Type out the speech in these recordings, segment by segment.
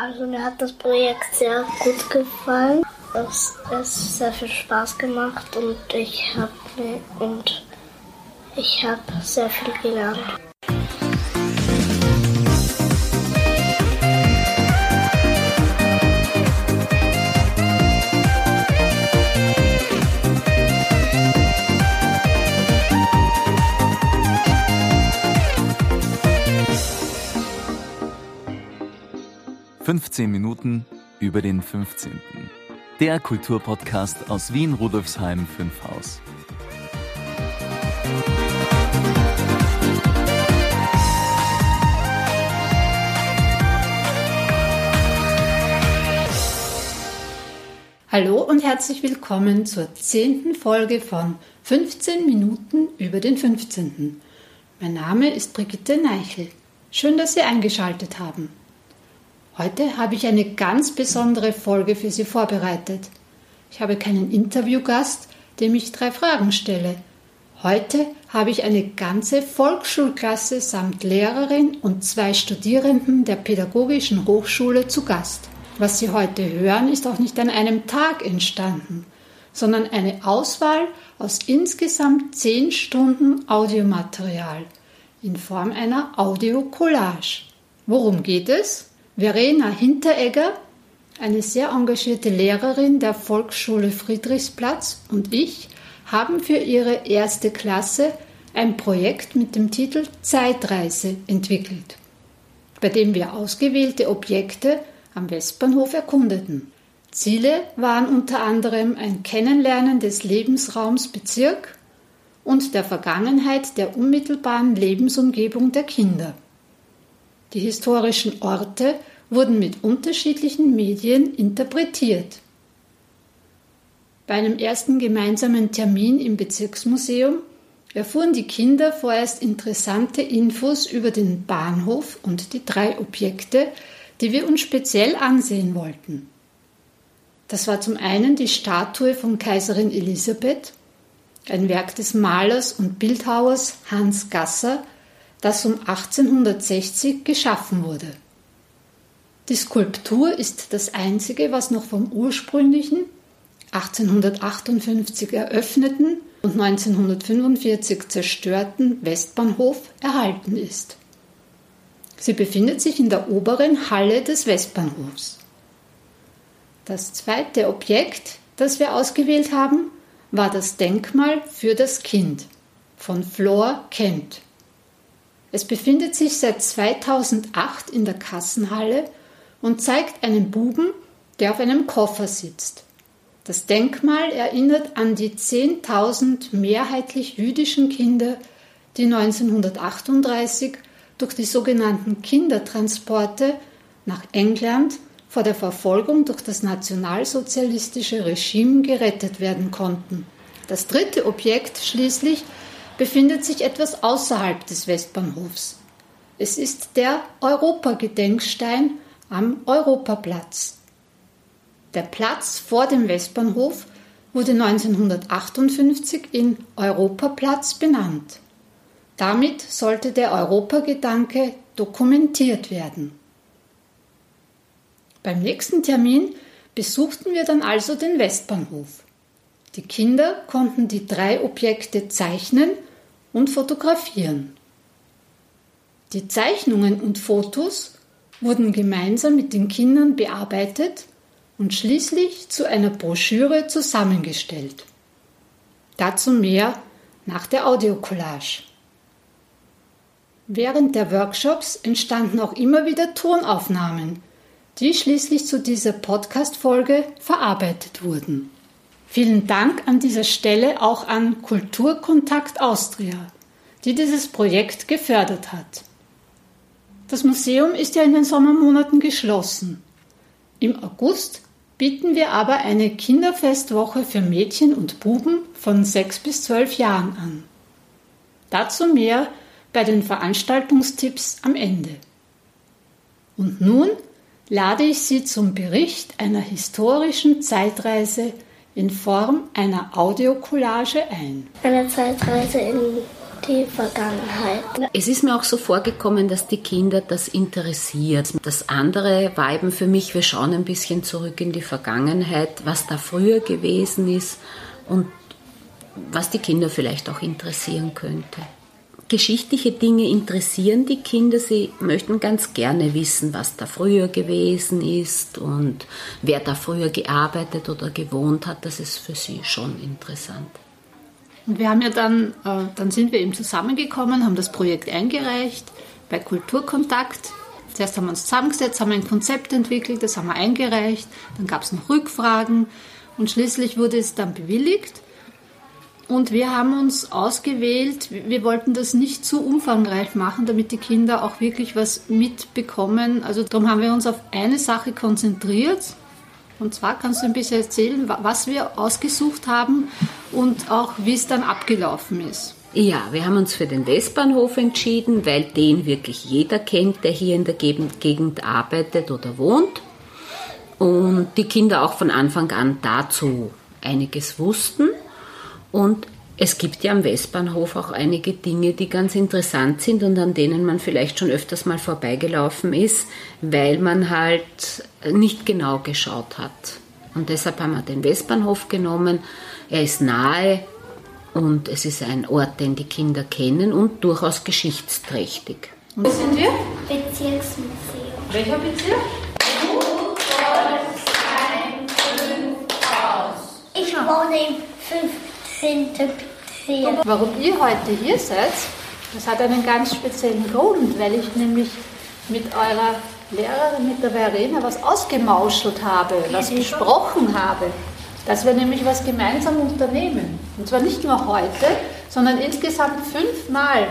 Also mir hat das Projekt sehr gut gefallen. Es hat sehr viel Spaß gemacht und ich habe und ich habe sehr viel gelernt. 15 Minuten über den 15. Der Kulturpodcast aus Wien Rudolfsheim 5 Haus. Hallo und herzlich willkommen zur zehnten Folge von 15 Minuten über den 15. Mein Name ist Brigitte Neichel. Schön, dass Sie eingeschaltet haben. Heute habe ich eine ganz besondere Folge für Sie vorbereitet. Ich habe keinen Interviewgast, dem ich drei Fragen stelle. Heute habe ich eine ganze Volksschulklasse samt Lehrerin und zwei Studierenden der Pädagogischen Hochschule zu Gast. Was Sie heute hören, ist auch nicht an einem Tag entstanden, sondern eine Auswahl aus insgesamt zehn Stunden Audiomaterial in Form einer Audiocollage. Worum geht es? Verena Hinteregger, eine sehr engagierte Lehrerin der Volksschule Friedrichsplatz und ich haben für ihre erste Klasse ein Projekt mit dem Titel Zeitreise entwickelt, bei dem wir ausgewählte Objekte am Westbahnhof erkundeten. Ziele waren unter anderem ein Kennenlernen des Lebensraums Bezirk und der Vergangenheit der unmittelbaren Lebensumgebung der Kinder. Die historischen Orte wurden mit unterschiedlichen Medien interpretiert. Bei einem ersten gemeinsamen Termin im Bezirksmuseum erfuhren die Kinder vorerst interessante Infos über den Bahnhof und die drei Objekte, die wir uns speziell ansehen wollten. Das war zum einen die Statue von Kaiserin Elisabeth, ein Werk des Malers und Bildhauers Hans Gasser, das um 1860 geschaffen wurde. Die Skulptur ist das einzige, was noch vom ursprünglichen 1858 eröffneten und 1945 zerstörten Westbahnhof erhalten ist. Sie befindet sich in der oberen Halle des Westbahnhofs. Das zweite Objekt, das wir ausgewählt haben, war das Denkmal für das Kind von Flor Kent. Es befindet sich seit 2008 in der Kassenhalle und zeigt einen Buben, der auf einem Koffer sitzt. Das Denkmal erinnert an die 10.000 mehrheitlich jüdischen Kinder, die 1938 durch die sogenannten Kindertransporte nach England vor der Verfolgung durch das nationalsozialistische Regime gerettet werden konnten. Das dritte Objekt schließlich befindet sich etwas außerhalb des Westbahnhofs. Es ist der Europagedenkstein am Europaplatz. Der Platz vor dem Westbahnhof wurde 1958 in Europaplatz benannt. Damit sollte der Europagedanke dokumentiert werden. Beim nächsten Termin besuchten wir dann also den Westbahnhof. Die Kinder konnten die drei Objekte zeichnen und fotografieren. Die Zeichnungen und Fotos wurden gemeinsam mit den Kindern bearbeitet und schließlich zu einer Broschüre zusammengestellt. Dazu mehr nach der Audiocollage. Während der Workshops entstanden auch immer wieder Tonaufnahmen, die schließlich zu dieser Podcast-Folge verarbeitet wurden. Vielen Dank an dieser Stelle auch an Kulturkontakt Austria, die dieses Projekt gefördert hat. Das Museum ist ja in den Sommermonaten geschlossen. Im August bieten wir aber eine Kinderfestwoche für Mädchen und Buben von 6 bis 12 Jahren an. Dazu mehr bei den Veranstaltungstipps am Ende. Und nun lade ich Sie zum Bericht einer historischen Zeitreise in Form einer Audiocollage ein. Eine Zeitreise in die Vergangenheit. Es ist mir auch so vorgekommen, dass die Kinder das interessiert. Das andere war eben für mich, wir schauen ein bisschen zurück in die Vergangenheit, was da früher gewesen ist und was die Kinder vielleicht auch interessieren könnte. Geschichtliche Dinge interessieren die Kinder. Sie möchten ganz gerne wissen, was da früher gewesen ist und wer da früher gearbeitet oder gewohnt hat. Das ist für sie schon interessant. Und wir haben ja dann, äh, dann sind wir eben zusammengekommen, haben das Projekt eingereicht bei Kulturkontakt. Zuerst haben wir uns zusammengesetzt, haben ein Konzept entwickelt, das haben wir eingereicht. Dann gab es noch Rückfragen und schließlich wurde es dann bewilligt. Und wir haben uns ausgewählt, wir wollten das nicht zu umfangreich machen, damit die Kinder auch wirklich was mitbekommen. Also darum haben wir uns auf eine Sache konzentriert. Und zwar kannst du ein bisschen erzählen, was wir ausgesucht haben und auch wie es dann abgelaufen ist. Ja, wir haben uns für den Westbahnhof entschieden, weil den wirklich jeder kennt, der hier in der Gegend arbeitet oder wohnt. Und die Kinder auch von Anfang an dazu einiges wussten. Und es gibt ja am Westbahnhof auch einige Dinge, die ganz interessant sind und an denen man vielleicht schon öfters mal vorbeigelaufen ist, weil man halt nicht genau geschaut hat. Und deshalb haben wir den Westbahnhof genommen. Er ist nahe und es ist ein Ort, den die Kinder kennen und durchaus geschichtsträchtig. Wo sind wir? Bezirksmuseum. Welcher Bezirk? Ich wohne im 15. Bezirk. Warum ihr heute hier seid, das hat einen ganz speziellen Grund, weil ich nämlich mit eurer Lehrerin, mit der Verena, was ausgemauschelt habe, was besprochen habe. Dass wir nämlich was gemeinsam unternehmen. Und zwar nicht nur heute, sondern insgesamt fünfmal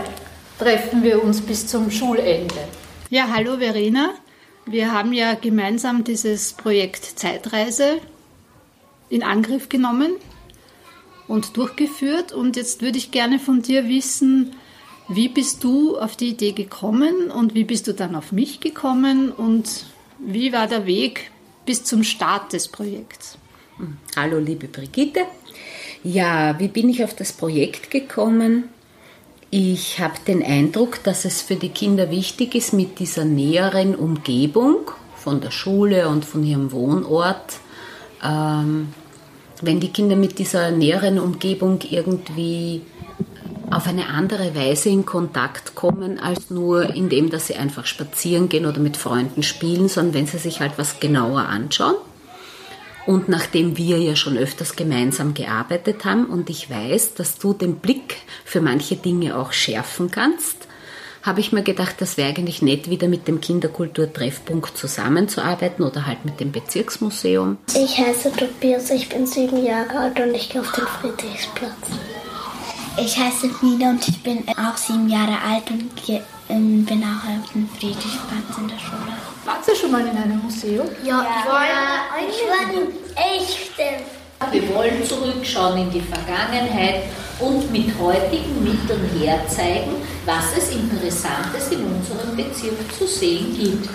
treffen wir uns bis zum Schulende. Ja, hallo Verena. Wir haben ja gemeinsam dieses Projekt Zeitreise in Angriff genommen und durchgeführt. Und jetzt würde ich gerne von dir wissen, wie bist du auf die Idee gekommen und wie bist du dann auf mich gekommen und wie war der Weg bis zum Start des Projekts? Hallo liebe Brigitte. Ja, wie bin ich auf das Projekt gekommen? Ich habe den Eindruck, dass es für die Kinder wichtig ist, mit dieser näheren Umgebung von der Schule und von ihrem Wohnort ähm, wenn die Kinder mit dieser näheren Umgebung irgendwie auf eine andere Weise in Kontakt kommen, als nur indem, dass sie einfach spazieren gehen oder mit Freunden spielen, sondern wenn sie sich halt was genauer anschauen. Und nachdem wir ja schon öfters gemeinsam gearbeitet haben und ich weiß, dass du den Blick für manche Dinge auch schärfen kannst, habe ich mir gedacht, das wäre eigentlich nett, wieder mit dem Kinderkulturtreffpunkt zusammenzuarbeiten oder halt mit dem Bezirksmuseum. Ich heiße Tobias, ich bin sieben Jahre alt und ich gehe auf den Friedrichsplatz. Ich heiße Nina und ich bin auch sieben Jahre alt und ähm, bin auch auf dem Friedrichsplatz in der Schule. Warst du schon mal in einem Museum? Ja, ich war, ich war in echten. Wir wollen zurückschauen in die Vergangenheit und mit heutigen Mitteln herzeigen, was es Interessantes in unserem Bezirk zu sehen gibt.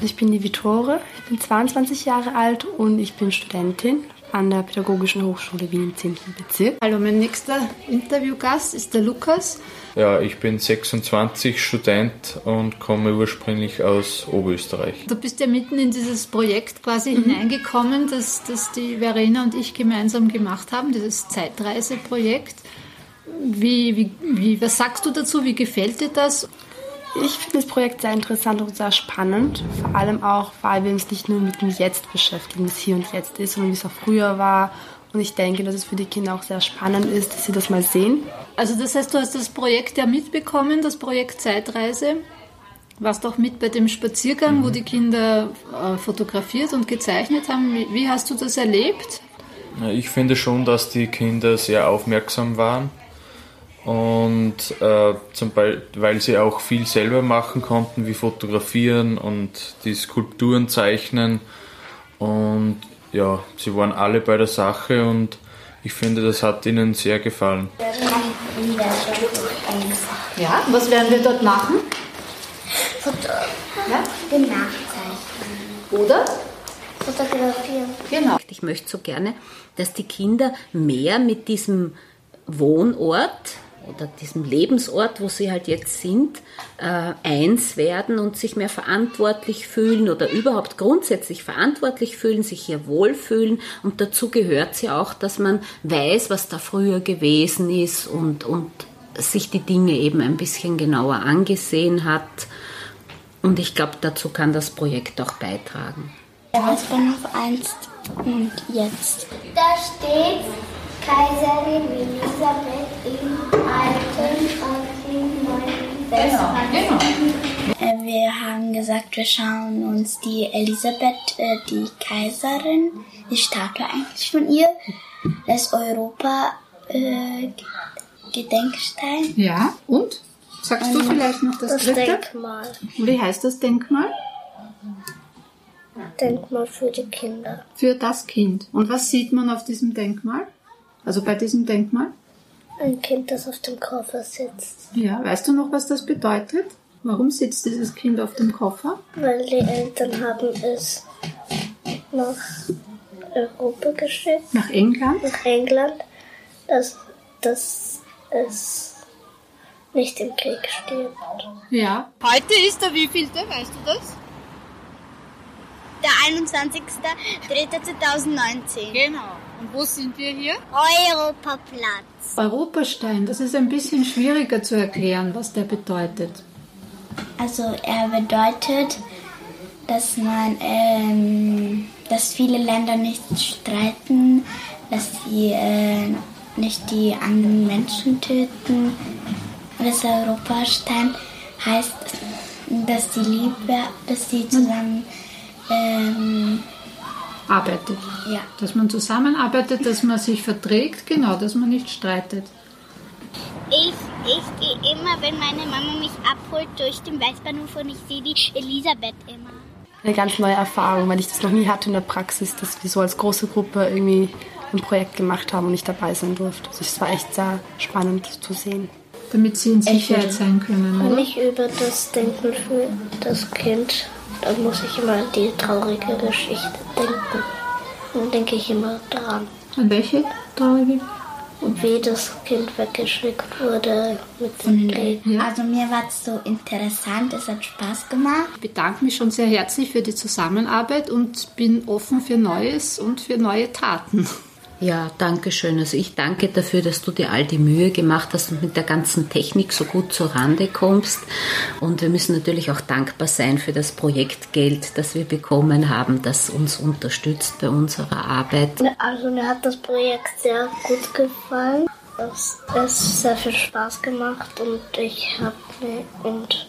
Ich bin die Vittore, ich bin 22 Jahre alt und ich bin Studentin an der Pädagogischen Hochschule Wien im 10. Bezirk. Hallo, mein nächster Interviewgast ist der Lukas. Ja, ich bin 26 Student und komme ursprünglich aus Oberösterreich. Du bist ja mitten in dieses Projekt quasi mhm. hineingekommen, das, das die Verena und ich gemeinsam gemacht haben, dieses Zeitreiseprojekt. Wie, wie, wie, was sagst du dazu? Wie gefällt dir das? Ich finde das Projekt sehr interessant und sehr spannend. Vor allem auch, weil wir uns nicht nur mit dem Jetzt beschäftigen, wie es hier und jetzt ist, sondern wie es auch früher war. Und ich denke, dass es für die Kinder auch sehr spannend ist, dass sie das mal sehen. Also das heißt, du hast das Projekt ja mitbekommen, das Projekt Zeitreise. Warst auch mit bei dem Spaziergang, mhm. wo die Kinder äh, fotografiert und gezeichnet haben. Wie, wie hast du das erlebt? Ich finde schon, dass die Kinder sehr aufmerksam waren und äh, zum Beispiel, weil sie auch viel selber machen konnten, wie fotografieren und die Skulpturen zeichnen. Und ja, sie waren alle bei der Sache und ich finde, das hat ihnen sehr gefallen. Ja, was werden wir dort machen? Foto Ja? den Nachzeichnen. Oder? Fotografieren. Genau. Ich möchte so gerne, dass die Kinder mehr mit diesem Wohnort oder diesem Lebensort, wo sie halt jetzt sind, äh, eins werden und sich mehr verantwortlich fühlen oder überhaupt grundsätzlich verantwortlich fühlen, sich hier wohlfühlen. Und dazu gehört ja auch, dass man weiß, was da früher gewesen ist und, und sich die Dinge eben ein bisschen genauer angesehen hat. Und ich glaube, dazu kann das Projekt auch beitragen. Weißbahnhof einst und jetzt. Da steht Kaiserin Elisabeth im Alten und im Neuen Testament. Äh, Wir haben gesagt, wir schauen uns die Elisabeth, äh, die Kaiserin, die Statue eigentlich von ihr, das Europa äh, Gedenkstein. Ja, und? Sagst du vielleicht noch das, Das dritte? Denkmal. Wie heißt das Denkmal? Denkmal für die Kinder. Für das Kind. Und was sieht man auf diesem Denkmal? Also bei diesem Denkmal? Ein Kind, das auf dem Koffer sitzt. Ja, weißt du noch, was das bedeutet? Warum sitzt dieses Kind auf dem Koffer? Weil die Eltern haben es nach Europa geschickt, Nach England? nach England, dass, dass es nicht im Krieg stirbt. Ja. Heute ist der wievielte, weißt du das? Der 21.03.2019. Genau. Und wo sind wir hier? Europaplatz. Europastein, das ist ein bisschen schwieriger zu erklären, was der bedeutet. Also er bedeutet, dass man, ähm, dass viele Länder nicht streiten, dass sie äh, nicht die anderen Menschen töten. Und das Europastein heißt, dass die Liebe, dass sie zusammen, ähm, Arbeitet. ja. Dass man zusammenarbeitet, dass man sich verträgt, genau, dass man nicht streitet. Ich, ich gehe immer, wenn meine Mama mich abholt, durch den Weißbahnhof und ich sehe die Elisabeth immer. Eine ganz neue Erfahrung, weil ich das noch nie hatte in der Praxis, dass wir so als große Gruppe irgendwie ein Projekt gemacht haben und ich dabei sein durfte. Also es war echt sehr spannend zu sehen. Damit sie in Sicherheit sein können, Wenn oder? ich über das Denkmal für das Kind, dann muss ich immer an die traurige Geschichte denken. Dann denke ich immer dran. An welche traurige? Und wie das Kind weggeschickt wurde mit dem Krieg. Also mir war es so interessant, es hat Spaß gemacht. Ich bedanke mich schon sehr herzlich für die Zusammenarbeit und bin offen für Neues und für neue Taten. Ja, danke schön. Also ich danke dafür, dass du dir all die Mühe gemacht hast und mit der ganzen Technik so gut zur Rande kommst. Und wir müssen natürlich auch dankbar sein für das Projektgeld, das wir bekommen haben, das uns unterstützt bei unserer Arbeit. Also mir hat das Projekt sehr gut gefallen. Es hat sehr viel Spaß gemacht und ich habe und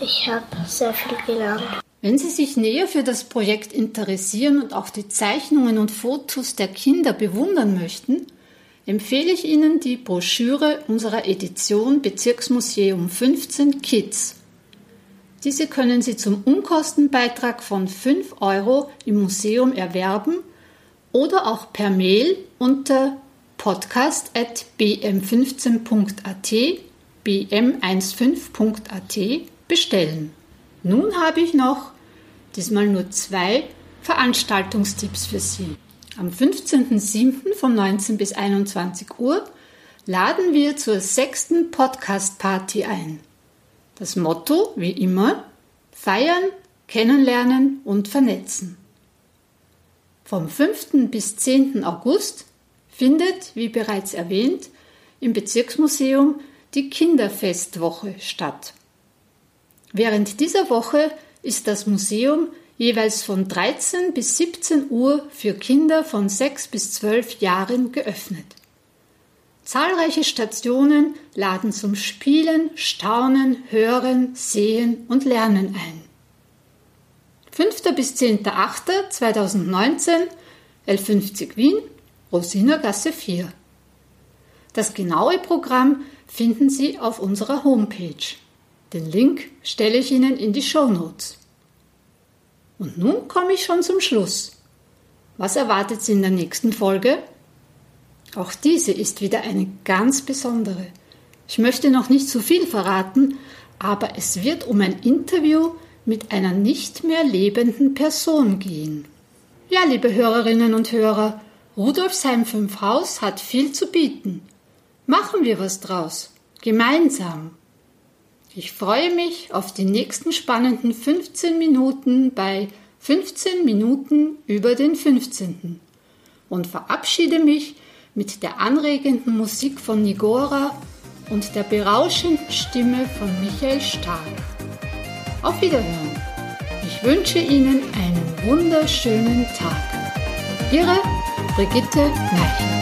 ich habe sehr viel gelernt. Wenn Sie sich näher für das Projekt interessieren und auch die Zeichnungen und Fotos der Kinder bewundern möchten, empfehle ich Ihnen die Broschüre unserer Edition Bezirksmuseum 15 Kids. Diese können Sie zum Unkostenbeitrag von 5 Euro im Museum erwerben oder auch per Mail unter podcast.bm15.at bm15.at bestellen. Nun habe ich noch diesmal nur zwei Veranstaltungstipps für Sie. Am 15.07. von 19 bis 21 Uhr laden wir zur sechsten Podcast-Party ein. Das Motto, wie immer, feiern, kennenlernen und vernetzen. Vom 5. bis 10. August findet, wie bereits erwähnt, im Bezirksmuseum die Kinderfestwoche statt. Während dieser Woche ist das Museum jeweils von 13 bis 17 Uhr für Kinder von 6 bis 12 Jahren geöffnet. Zahlreiche Stationen laden zum Spielen, Staunen, Hören, Sehen und Lernen ein. 5. bis 10.8.2019, L50 Wien, Rosinergasse 4. Das genaue Programm finden Sie auf unserer Homepage. Den Link stelle ich Ihnen in die Show Notes. Und nun komme ich schon zum Schluss. Was erwartet Sie in der nächsten Folge? Auch diese ist wieder eine ganz besondere. Ich möchte noch nicht zu viel verraten, aber es wird um ein Interview mit einer nicht mehr lebenden Person gehen. Ja, liebe Hörerinnen und Hörer, Rudolfsheim 5 Haus hat viel zu bieten. Machen wir was draus. Gemeinsam. Ich freue mich auf die nächsten spannenden 15 Minuten bei 15 Minuten über den 15. und verabschiede mich mit der anregenden Musik von Nigora und der berauschenden Stimme von Michael Stark. Auf Wiederhören. Ich wünsche Ihnen einen wunderschönen Tag. Ihre Brigitte Neichel.